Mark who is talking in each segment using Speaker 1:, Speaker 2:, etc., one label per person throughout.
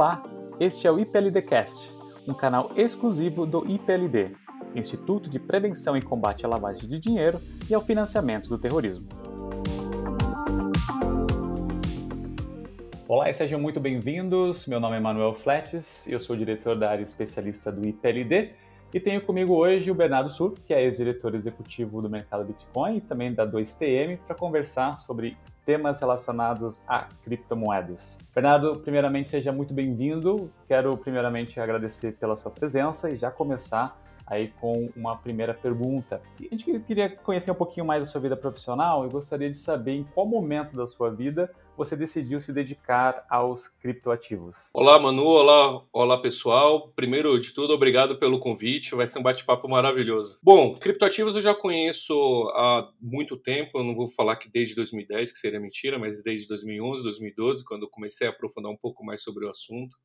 Speaker 1: Olá, este é o IPLDcast, um canal exclusivo do IPLD, Instituto de Prevenção e Combate à Lavagem de Dinheiro e ao Financiamento do Terrorismo. Olá e sejam muito bem-vindos. Meu nome é Manuel Fletes, eu sou diretor da área especialista do IPLD e tenho comigo hoje o Bernardo Sur, que é ex-diretor executivo do mercado Bitcoin e também da 2TM, para conversar sobre temas relacionados a criptomoedas. Bernardo, primeiramente seja muito bem-vindo. Quero primeiramente agradecer pela sua presença e já começar aí com uma primeira pergunta. A gente queria conhecer um pouquinho mais da sua vida profissional e gostaria de saber em qual momento da sua vida você decidiu se dedicar aos criptoativos.
Speaker 2: Olá, Manu. Olá, olá pessoal. Primeiro de tudo, obrigado pelo convite. Vai ser um bate-papo maravilhoso. Bom, criptoativos eu já conheço há muito tempo. Eu não vou falar que desde 2010, que seria mentira, mas desde 2011, 2012, quando eu comecei a aprofundar um pouco mais sobre o assunto.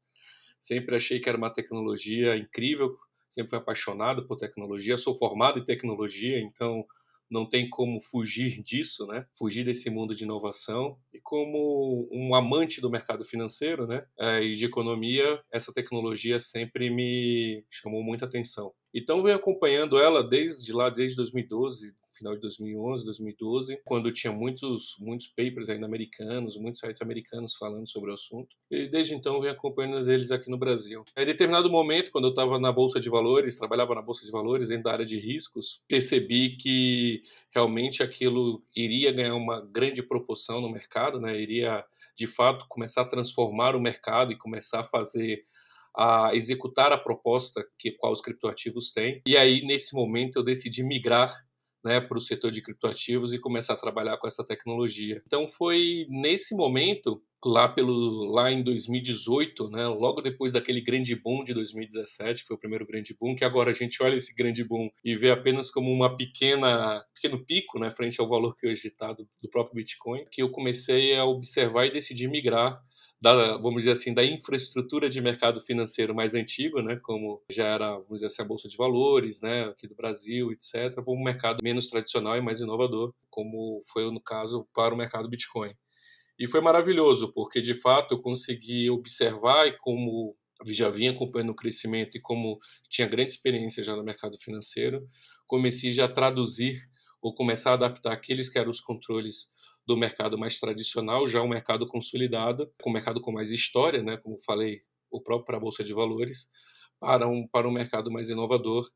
Speaker 2: Sempre achei que era uma tecnologia incrível. Sempre fui apaixonado por tecnologia. Sou formado em tecnologia, então não tem como fugir disso, né? Fugir desse mundo de inovação. E como um amante do mercado financeiro, né? É, e de economia, essa tecnologia sempre me chamou muita atenção. Então, venho acompanhando ela desde lá, desde 2012, final de 2011, 2012, quando tinha muitos, muitos papers ainda americanos, muitos sites americanos falando sobre o assunto. E desde então venho acompanhando eles aqui no Brasil. Em determinado momento, quando eu estava na Bolsa de Valores, trabalhava na Bolsa de Valores dentro da área de riscos, percebi que realmente aquilo iria ganhar uma grande proporção no mercado, né? iria de fato começar a transformar o mercado e começar a fazer a executar a proposta que qual os criptoativos têm. E aí nesse momento eu decidi migrar né, para o setor de criptoativos e começar a trabalhar com essa tecnologia. Então foi nesse momento lá pelo lá em 2018, né, logo depois daquele grande boom de 2017, que foi o primeiro grande boom, que agora a gente olha esse grande boom e vê apenas como uma pequena pequeno pico, né, frente ao valor que hoje está do, do próprio Bitcoin, que eu comecei a observar e decidi migrar da, vamos dizer assim, da infraestrutura de mercado financeiro mais antigo, né, como já era, vamos dizer assim, a bolsa de valores, né, aqui do Brasil, etc, para um mercado menos tradicional e mais inovador, como foi no caso para o mercado Bitcoin. E foi maravilhoso, porque de fato eu consegui observar e como já vinha acompanhando o crescimento e como tinha grande experiência já no mercado financeiro, comecei já a traduzir ou começar a adaptar aqueles que eram os controles do mercado mais tradicional, já um mercado consolidado, com um mercado com mais história, né, como falei, o próprio para a Bolsa de Valores, para um, para um mercado mais inovador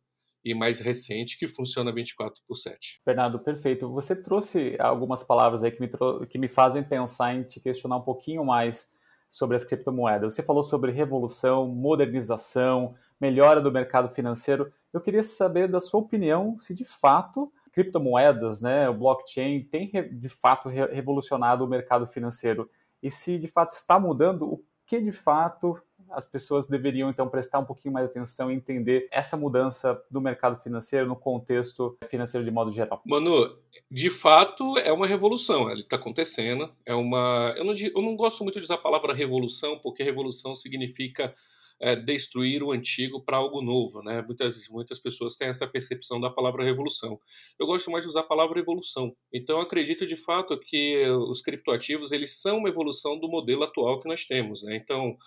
Speaker 2: e mais recente, que funciona 24 por 7.
Speaker 1: Bernardo, perfeito. Você trouxe algumas palavras aí que me, que me fazem pensar em te questionar um pouquinho mais sobre as criptomoedas. Você falou sobre revolução, modernização, melhora do mercado financeiro. Eu queria saber da sua opinião se de fato criptomoedas, né, o blockchain, tem de fato revolucionado o mercado financeiro? E se de fato está mudando, o que de fato as pessoas deveriam então prestar um pouquinho mais atenção e entender essa mudança do mercado financeiro no contexto financeiro de modo geral?
Speaker 2: Manu, de fato é uma revolução, ela está acontecendo. É uma, eu não, eu não gosto muito de usar a palavra revolução porque revolução significa é, destruir o antigo para algo novo, né? Muitas, muitas pessoas têm essa percepção da palavra revolução. Eu gosto mais de usar a palavra evolução. Então, acredito de fato que os criptoativos eles são uma evolução do modelo atual que nós temos, né? Então,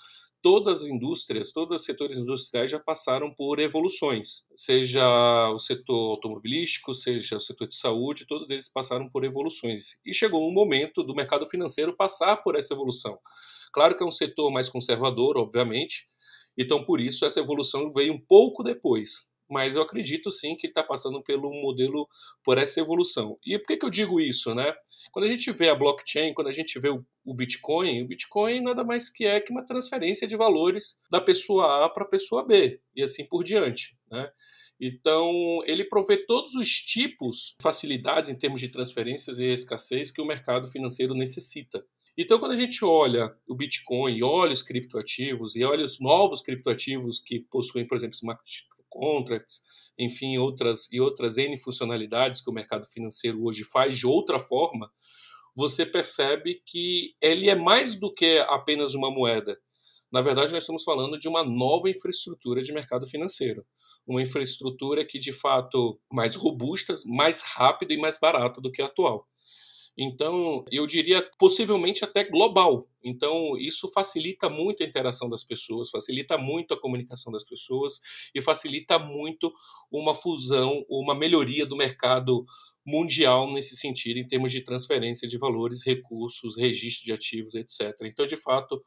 Speaker 2: todas as indústrias, todos os setores industriais já passaram por evoluções, seja o setor automobilístico, seja o setor de saúde, todos eles passaram por evoluções. E chegou um momento do mercado financeiro passar por essa evolução. Claro que é um setor mais conservador, obviamente, então, por isso, essa evolução veio um pouco depois. Mas eu acredito sim que está passando pelo modelo, por essa evolução. E por que, que eu digo isso, né? Quando a gente vê a blockchain, quando a gente vê o, o Bitcoin, o Bitcoin nada mais que é que uma transferência de valores da pessoa A para a pessoa B, e assim por diante, né? Então, ele provê todos os tipos, facilidades em termos de transferências e escassez que o mercado financeiro necessita. Então, quando a gente olha o Bitcoin, olha os criptoativos e olha os novos criptoativos que possuem, por exemplo, smart contracts, enfim, outras e outras N funcionalidades que o mercado financeiro hoje faz de outra forma, você percebe que ele é mais do que apenas uma moeda. Na verdade, nós estamos falando de uma nova infraestrutura de mercado financeiro. Uma infraestrutura que, de fato, mais robusta, mais rápida e mais barata do que a atual. Então, eu diria possivelmente até global. Então, isso facilita muito a interação das pessoas, facilita muito a comunicação das pessoas e facilita muito uma fusão, uma melhoria do mercado mundial nesse sentido, em termos de transferência de valores, recursos, registro de ativos, etc. Então, de fato,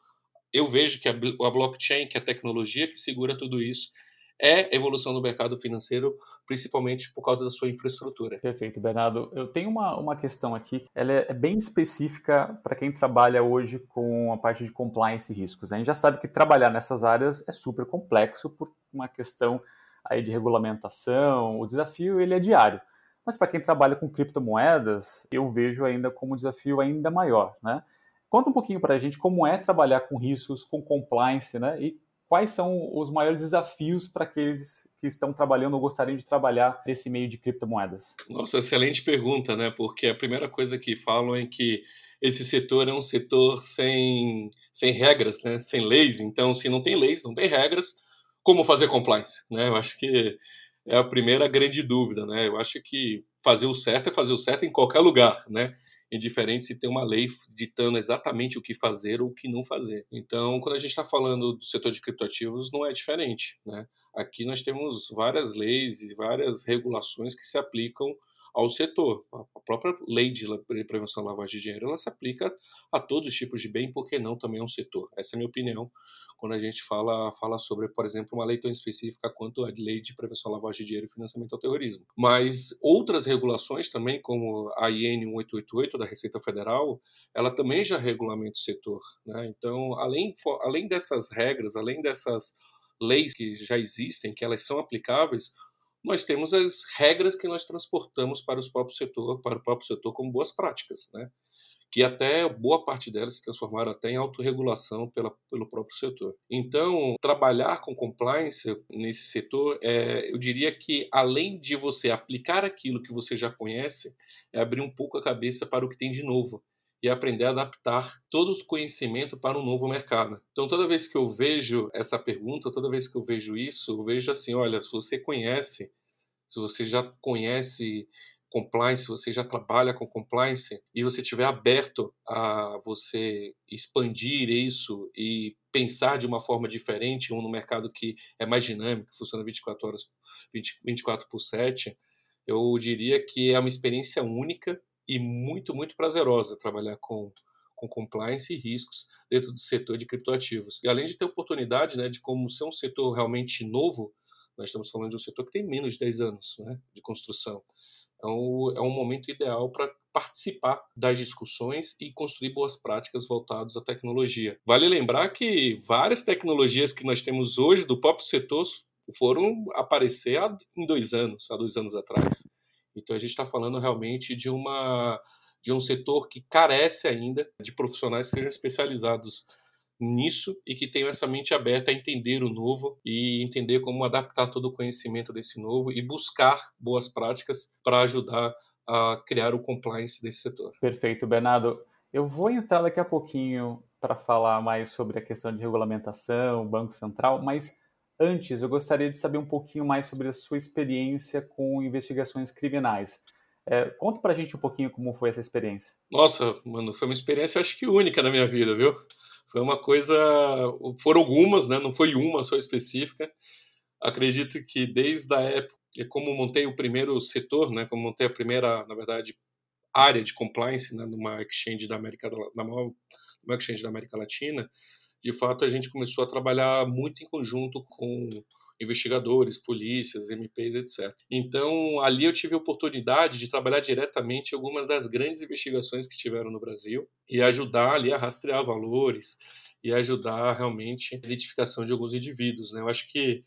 Speaker 2: eu vejo que a, blockchain, que é a tecnologia que segura tudo isso, é evolução do mercado financeiro, principalmente por causa da sua infraestrutura.
Speaker 1: Perfeito, Bernardo. Eu tenho uma, uma questão aqui, ela é bem específica para quem trabalha hoje com a parte de compliance e riscos. A gente já sabe que trabalhar nessas áreas é super complexo por uma questão aí de regulamentação, o desafio ele é diário. Mas para quem trabalha com criptomoedas, eu vejo ainda como um desafio ainda maior, né? Conta um pouquinho para a gente como é trabalhar com riscos, com compliance, né? E quais são os maiores desafios para aqueles que estão trabalhando ou gostariam de trabalhar nesse meio de criptomoedas?
Speaker 2: Nossa, excelente pergunta, né? Porque a primeira coisa que falam é que esse setor é um setor sem, sem regras, né? Sem leis. Então, se não tem leis, não tem regras, como fazer compliance, né? Eu acho que é a primeira grande dúvida, né? Eu acho que fazer o certo é fazer o certo em qualquer lugar, né? Indiferente se tem uma lei ditando exatamente o que fazer ou o que não fazer. Então, quando a gente está falando do setor de criptoativos, não é diferente. Né? Aqui nós temos várias leis e várias regulações que se aplicam ao setor. A própria lei de prevenção à lavagem de dinheiro ela se aplica a todos os tipos de bem, porque não também é um setor. Essa é a minha opinião quando a gente fala, fala sobre, por exemplo, uma lei tão específica quanto a lei de prevenção à lavagem de dinheiro e financiamento ao terrorismo. Mas outras regulações também, como a IN 1888 da Receita Federal, ela também já regulamenta o setor. Né? Então, além, além dessas regras, além dessas leis que já existem, que elas são aplicáveis, nós temos as regras que nós transportamos para, os próprios setor, para o próprio setor como boas práticas. Né? que até boa parte delas se transformaram até em autorregulação pela, pelo próprio setor. Então, trabalhar com compliance nesse setor, é, eu diria que além de você aplicar aquilo que você já conhece, é abrir um pouco a cabeça para o que tem de novo e aprender a adaptar todo o conhecimento para um novo mercado. Então, toda vez que eu vejo essa pergunta, toda vez que eu vejo isso, eu vejo assim, olha, se você conhece, se você já conhece compliance, você já trabalha com compliance e você estiver aberto a você expandir isso e pensar de uma forma diferente, um no mercado que é mais dinâmico, que funciona 24 horas, 20, 24 por 7, eu diria que é uma experiência única e muito, muito prazerosa trabalhar com, com compliance e riscos dentro do setor de criptoativos. E além de ter oportunidade né, de como ser um setor realmente novo, nós estamos falando de um setor que tem menos de 10 anos né, de construção. Então, é um momento ideal para participar das discussões e construir boas práticas voltadas à tecnologia. Vale lembrar que várias tecnologias que nós temos hoje do próprio setor foram aparecer em dois anos, há dois anos atrás. Então, a gente está falando realmente de uma de um setor que carece ainda de profissionais que sejam especializados nisso e que tenham essa mente aberta a entender o novo e entender como adaptar todo o conhecimento desse novo e buscar boas práticas para ajudar a criar o compliance desse setor.
Speaker 1: Perfeito, Bernardo. Eu vou entrar daqui a pouquinho para falar mais sobre a questão de regulamentação, Banco Central, mas antes eu gostaria de saber um pouquinho mais sobre a sua experiência com investigações criminais. É, conta para a gente um pouquinho como foi essa experiência.
Speaker 2: Nossa, mano, foi uma experiência acho que única na minha vida, viu? Foi uma coisa. Foram algumas, né? Não foi uma só específica. Acredito que desde a época, como montei o primeiro setor, né? Como montei a primeira, na verdade, área de compliance né, numa exchange da América, numa exchange da América Latina, de fato a gente começou a trabalhar muito em conjunto com investigadores, polícias, MPs, etc. Então, ali eu tive a oportunidade de trabalhar diretamente algumas das grandes investigações que tiveram no Brasil e ajudar ali a rastrear valores e ajudar realmente a identificação de alguns indivíduos. Né? Eu acho que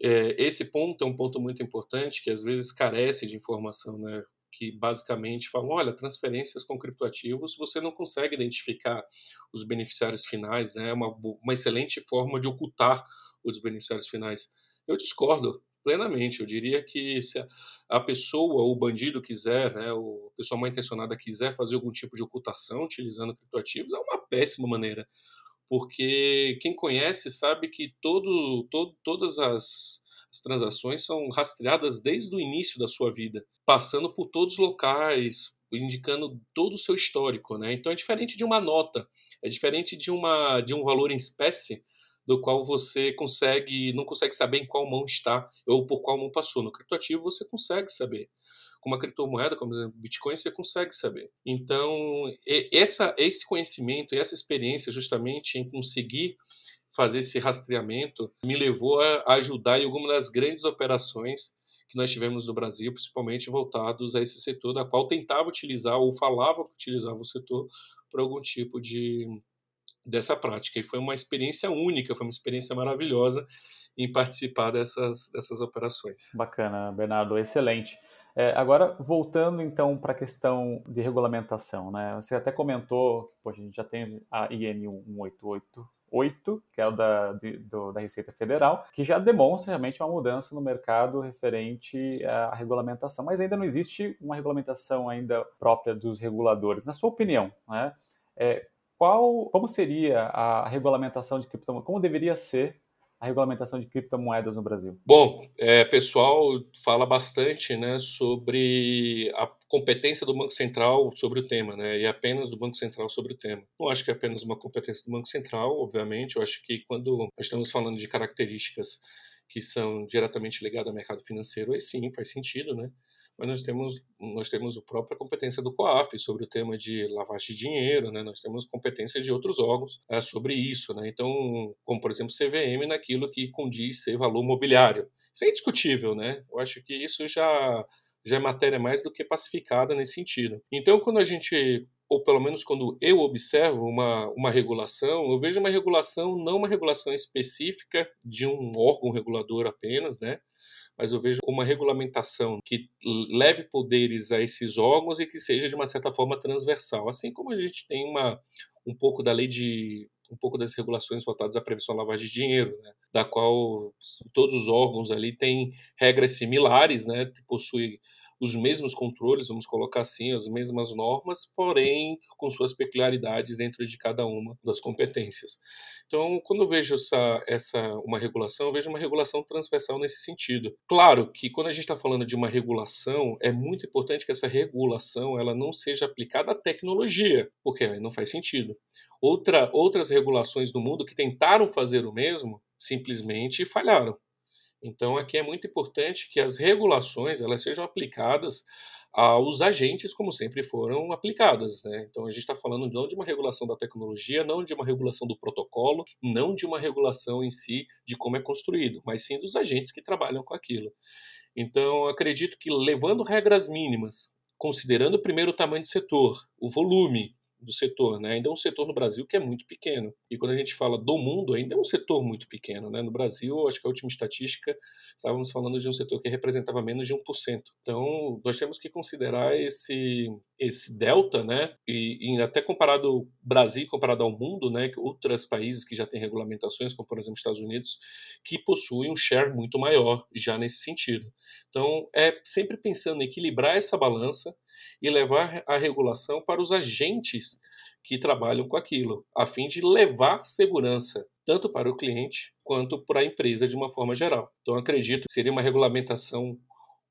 Speaker 2: é, esse ponto é um ponto muito importante que às vezes carece de informação, né? Que basicamente falam, olha, transferências com criptoativos, você não consegue identificar os beneficiários finais, né? é uma, uma excelente forma de ocultar os beneficiários finais. Eu discordo plenamente. Eu diria que se a pessoa, o bandido quiser, né, o a pessoa mal intencionada quiser fazer algum tipo de ocultação utilizando criptoativos, é uma péssima maneira. Porque quem conhece sabe que todo, todo, todas as, as transações são rastreadas desde o início da sua vida, passando por todos os locais, indicando todo o seu histórico, né? Então é diferente de uma nota, é diferente de uma de um valor em espécie do qual você consegue não consegue saber em qual mão está ou por qual mão passou. No criptoativo você consegue saber. Com uma criptomoeda, como exemplo, Bitcoin, você consegue saber. Então, essa, esse conhecimento e essa experiência justamente em conseguir fazer esse rastreamento me levou a ajudar em alguma das grandes operações que nós tivemos no Brasil, principalmente voltados a esse setor, da qual tentava utilizar ou falava que utilizava o setor para algum tipo de dessa prática. E foi uma experiência única, foi uma experiência maravilhosa em participar dessas, dessas operações.
Speaker 1: Bacana, Bernardo, excelente. É, agora, voltando então para a questão de regulamentação, né? Você até comentou que a gente já tem a IN 188 8, que é o da, de, do, da Receita Federal, que já demonstra realmente uma mudança no mercado referente à regulamentação. Mas ainda não existe uma regulamentação ainda própria dos reguladores. Na sua opinião, né, é, qual, como seria a regulamentação de criptomoedas? Como deveria ser a regulamentação de criptomoedas no Brasil?
Speaker 2: Bom, é, pessoal fala bastante né, sobre a competência do Banco Central sobre o tema, né, e apenas do Banco Central sobre o tema. Não acho que é apenas uma competência do Banco Central, obviamente, eu acho que quando estamos falando de características que são diretamente ligadas ao mercado financeiro, aí sim, faz sentido, né? Mas nós temos, nós temos a própria competência do COAF sobre o tema de lavagem de dinheiro, né? nós temos competência de outros órgãos é, sobre isso. Né? Então, como por exemplo CVM naquilo que condiz ser valor mobiliário. Isso é indiscutível, né? Eu acho que isso já, já é matéria mais do que pacificada nesse sentido. Então, quando a gente ou pelo menos quando eu observo uma, uma regulação, eu vejo uma regulação, não uma regulação específica de um órgão regulador apenas, né? Mas eu vejo uma regulamentação que leve poderes a esses órgãos e que seja de uma certa forma transversal, assim como a gente tem uma um pouco da lei de um pouco das regulações voltadas à prevenção à lavagem de dinheiro, né? da qual todos os órgãos ali têm regras similares, né, que possuem os mesmos controles, vamos colocar assim, as mesmas normas, porém com suas peculiaridades dentro de cada uma das competências. Então, quando eu vejo essa, essa uma regulação, eu vejo uma regulação transversal nesse sentido. Claro que quando a gente está falando de uma regulação, é muito importante que essa regulação ela não seja aplicada à tecnologia, porque aí não faz sentido. Outra, outras regulações do mundo que tentaram fazer o mesmo simplesmente falharam. Então aqui é muito importante que as regulações elas sejam aplicadas aos agentes como sempre foram aplicadas. Né? Então a gente está falando não de uma regulação da tecnologia, não de uma regulação do protocolo, não de uma regulação em si de como é construído, mas sim dos agentes que trabalham com aquilo. Então acredito que levando regras mínimas, considerando primeiro o tamanho de setor, o volume, do setor, né? Ainda é um setor no Brasil que é muito pequeno. E quando a gente fala do mundo, ainda é um setor muito pequeno, né? No Brasil, acho que a última estatística, estávamos falando de um setor que representava menos de 1%. Então, nós temos que considerar esse esse delta, né? E, e até comparado Brasil comparado ao mundo, né, que outros países que já têm regulamentações, como por exemplo Estados Unidos, que possuem um share muito maior já nesse sentido. Então, é sempre pensando em equilibrar essa balança e levar a regulação para os agentes que trabalham com aquilo, a fim de levar segurança tanto para o cliente quanto para a empresa de uma forma geral. Então acredito que seria uma regulamentação,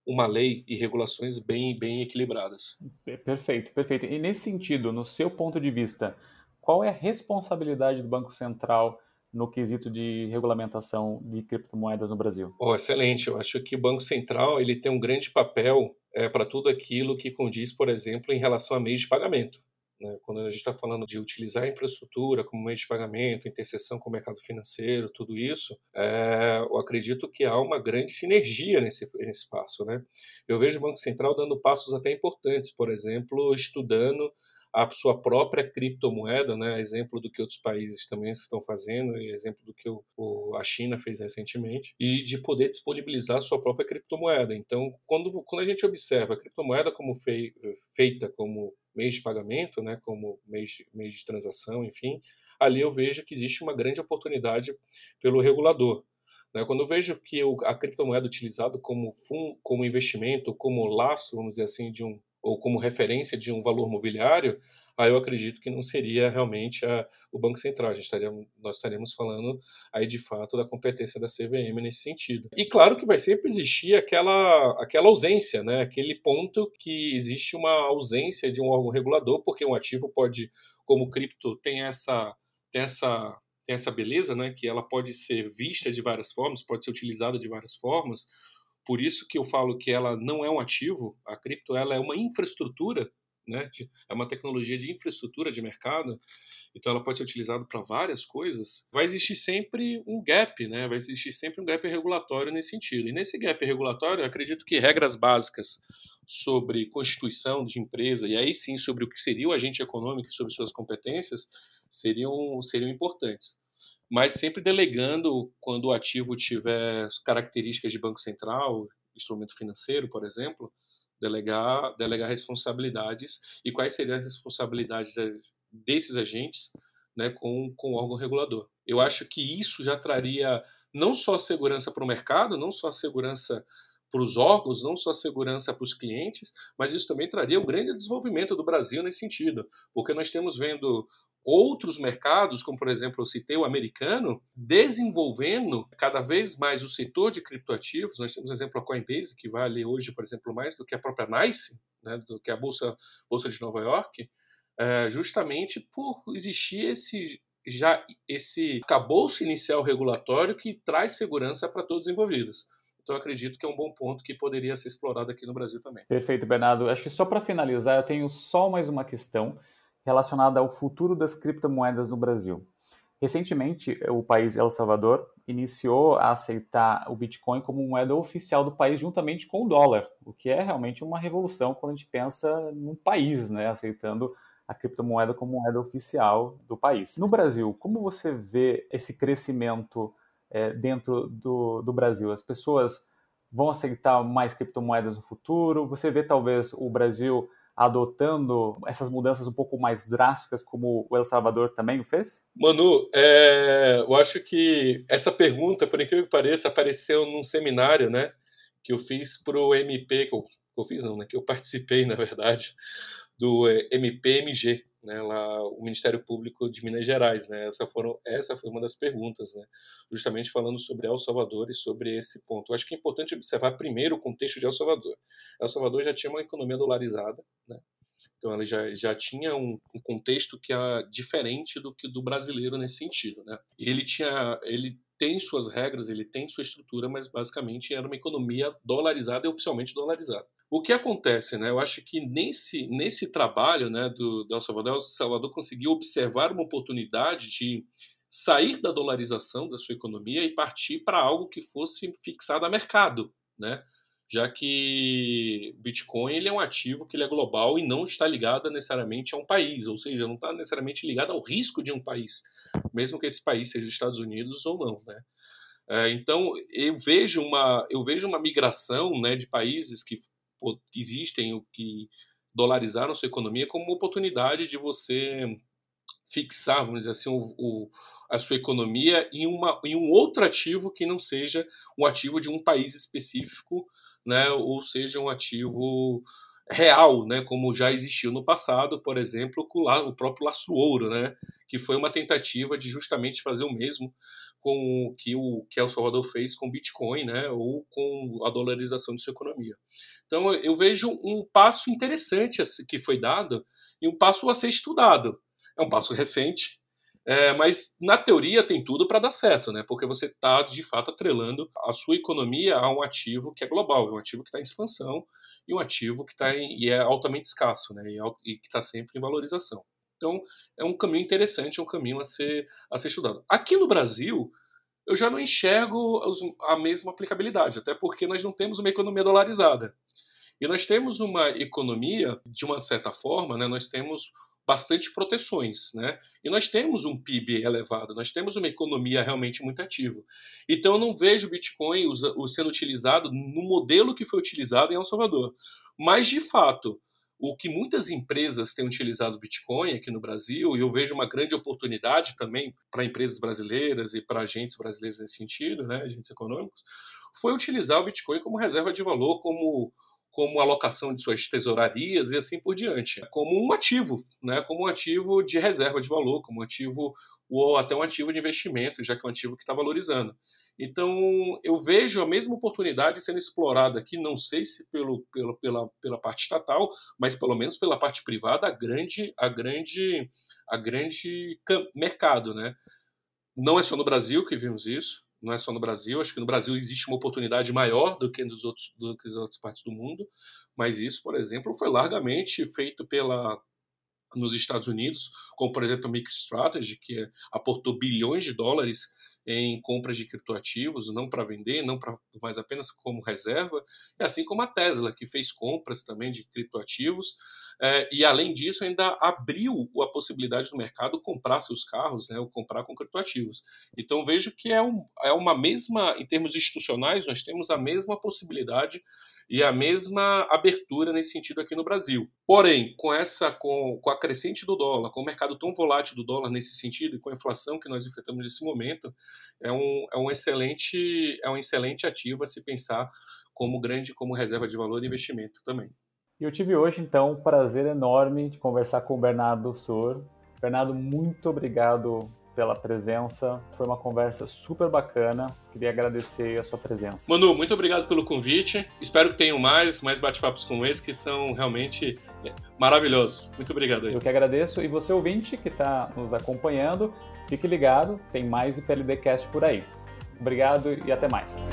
Speaker 2: uma lei e regulações bem bem equilibradas.
Speaker 1: Perfeito, perfeito. E nesse sentido, no seu ponto de vista, qual é a responsabilidade do Banco Central no quesito de regulamentação de criptomoedas no Brasil?
Speaker 2: Oh, excelente. Eu acho que o Banco Central ele tem um grande papel é, para tudo aquilo que condiz, por exemplo, em relação a meios de pagamento. Né? Quando a gente está falando de utilizar a infraestrutura como meio de pagamento, interseção com o mercado financeiro, tudo isso, é, eu acredito que há uma grande sinergia nesse, nesse passo. Né? Eu vejo o Banco Central dando passos até importantes, por exemplo, estudando a sua própria criptomoeda, né? exemplo do que outros países também estão fazendo, e exemplo do que o, o, a China fez recentemente, e de poder disponibilizar a sua própria criptomoeda. Então, quando, quando a gente observa a criptomoeda como fei, feita como meio de pagamento, né? como meio de, meio de transação, enfim, ali eu vejo que existe uma grande oportunidade pelo regulador. Né? Quando eu vejo que a criptomoeda utilizada como, fundo, como investimento, como laço, vamos dizer assim, de um ou como referência de um valor mobiliário, aí eu acredito que não seria realmente a, o Banco Central. A gente estaria, nós estaremos falando aí de fato da competência da CVM nesse sentido. E claro que vai sempre existir aquela, aquela ausência, né? aquele ponto que existe uma ausência de um órgão regulador, porque um ativo pode, como cripto, tem essa, tem essa, tem essa beleza, né? que ela pode ser vista de várias formas, pode ser utilizada de várias formas. Por isso que eu falo que ela não é um ativo, a cripto ela é uma infraestrutura né? É uma tecnologia de infraestrutura de mercado, então ela pode ser utilizada para várias coisas. Vai existir sempre um gap, né? Vai existir sempre um gap regulatório nesse sentido. E nesse gap regulatório, acredito que regras básicas sobre constituição de empresa e aí sim sobre o que seria o agente econômico e sobre suas competências seriam seriam importantes. Mas sempre delegando quando o ativo tiver características de banco central, instrumento financeiro, por exemplo, delegar, delegar responsabilidades e quais seriam as responsabilidades desses agentes né, com, com o órgão regulador. Eu acho que isso já traria não só segurança para o mercado, não só segurança para os órgãos, não só segurança para os clientes, mas isso também traria um grande desenvolvimento do Brasil nesse sentido, porque nós temos vendo outros mercados, como por exemplo eu citei o americano, desenvolvendo cada vez mais o setor de criptoativos. Nós temos, por exemplo, a Coinbase, que vale hoje, por exemplo, mais do que a própria NICE, né, do que a Bolsa, Bolsa de Nova York, é, justamente por existir esse já esse cabouço inicial regulatório que traz segurança para todos os envolvidos. Então, acredito que é um bom ponto que poderia ser explorado aqui no Brasil também.
Speaker 1: Perfeito, Bernardo. Acho que só para finalizar, eu tenho só mais uma questão relacionada ao futuro das criptomoedas no Brasil. Recentemente, o país El Salvador iniciou a aceitar o Bitcoin como moeda oficial do país juntamente com o dólar, o que é realmente uma revolução quando a gente pensa num país, né, aceitando a criptomoeda como moeda oficial do país. No Brasil, como você vê esse crescimento é, dentro do, do Brasil? As pessoas vão aceitar mais criptomoedas no futuro? Você vê talvez o Brasil adotando essas mudanças um pouco mais drásticas, como o El Salvador também o fez?
Speaker 2: Manu, é, eu acho que essa pergunta, por incrível que pareça, apareceu num seminário, né, que eu fiz para o MP, que eu, que eu fiz não, né, que eu participei, na verdade, do é, MPMG, né, lá o Ministério Público de Minas Gerais, né? Essa foram essa foi uma das perguntas, né? Justamente falando sobre El Salvador e sobre esse ponto. Eu acho que é importante observar primeiro o contexto de El Salvador. El Salvador já tinha uma economia dolarizada, né? Então ela já, já tinha um, um contexto que é diferente do que do brasileiro nesse sentido, né? Ele tinha ele tem suas regras, ele tem sua estrutura, mas basicamente era uma economia dolarizada e oficialmente dolarizada. O que acontece, né? Eu acho que nesse, nesse trabalho né, do, do El Salvador, El Salvador conseguiu observar uma oportunidade de sair da dolarização da sua economia e partir para algo que fosse fixado a mercado, né? Já que Bitcoin ele é um ativo que ele é global e não está ligado necessariamente a um país, ou seja, não está necessariamente ligado ao risco de um país, mesmo que esse país seja os Estados Unidos ou não, né? É, então eu vejo uma eu vejo uma migração né, de países que existem o que dolarizaram sua economia como uma oportunidade de você fixar, vamos dizer assim, o, o, a sua economia em, uma, em um outro ativo que não seja um ativo de um país específico, né, ou seja, um ativo real, né, como já existiu no passado, por exemplo, com o próprio lastro ouro, né, que foi uma tentativa de justamente fazer o mesmo com o que o que El Salvador fez com Bitcoin, né, ou com a dolarização de sua economia. Então eu vejo um passo interessante que foi dado e um passo a ser estudado. É um passo recente, é, mas na teoria tem tudo para dar certo, né? Porque você está de fato atrelando a sua economia a um ativo que é global, um ativo que está em expansão e um ativo que está e é altamente escasso, né? E, e que está sempre em valorização. Então é um caminho interessante, é um caminho a ser a ser estudado. Aqui no Brasil eu já não enxergo a mesma aplicabilidade, até porque nós não temos uma economia dolarizada. E nós temos uma economia, de uma certa forma, né, nós temos bastante proteções, né? E nós temos um PIB elevado, nós temos uma economia realmente muito ativa. Então eu não vejo o Bitcoin sendo utilizado no modelo que foi utilizado em El Salvador. Mas, de fato, o que muitas empresas têm utilizado o Bitcoin aqui no Brasil, e eu vejo uma grande oportunidade também para empresas brasileiras e para agentes brasileiros nesse sentido, né, agentes econômicos, foi utilizar o Bitcoin como reserva de valor, como como alocação de suas tesourarias e assim por diante, como um ativo, né? como um ativo de reserva de valor, como um ativo ou até um ativo de investimento, já que é um ativo que está valorizando. Então, eu vejo a mesma oportunidade sendo explorada aqui, não sei se pelo, pelo, pela, pela parte estatal, mas pelo menos pela parte privada, a grande, a grande, a grande mercado. Né? Não é só no Brasil que vimos isso, não é só no Brasil, acho que no Brasil existe uma oportunidade maior do que nos outros, do que nas outras partes do mundo, mas isso, por exemplo, foi largamente feito pela nos Estados Unidos, como por exemplo a MicroStrategy, que aportou bilhões de dólares em compras de criptoativos, não para vender, não para mas apenas como reserva, e assim como a Tesla, que fez compras também de criptoativos, é, e além disso ainda abriu a possibilidade do mercado comprar seus carros, né, ou comprar com criptoativos. Então vejo que é, um, é uma mesma, em termos institucionais, nós temos a mesma possibilidade e a mesma abertura nesse sentido aqui no Brasil. Porém, com essa com, com a crescente do dólar, com o mercado tão volátil do dólar nesse sentido e com a inflação que nós enfrentamos nesse momento, é um, é um excelente é um excelente ativo a se pensar como grande como reserva de valor e investimento também.
Speaker 1: E eu tive hoje então um prazer enorme de conversar com o Bernardo Sur. Bernardo, muito obrigado pela presença. Foi uma conversa super bacana. Queria agradecer a sua presença.
Speaker 2: Manu, muito obrigado pelo convite. Espero que tenham mais, mais bate-papos como esse, que são realmente maravilhosos. Muito obrigado. Aí.
Speaker 1: Eu que agradeço. E você, ouvinte, que está nos acompanhando, fique ligado, tem mais IPLDcast por aí. Obrigado e até mais.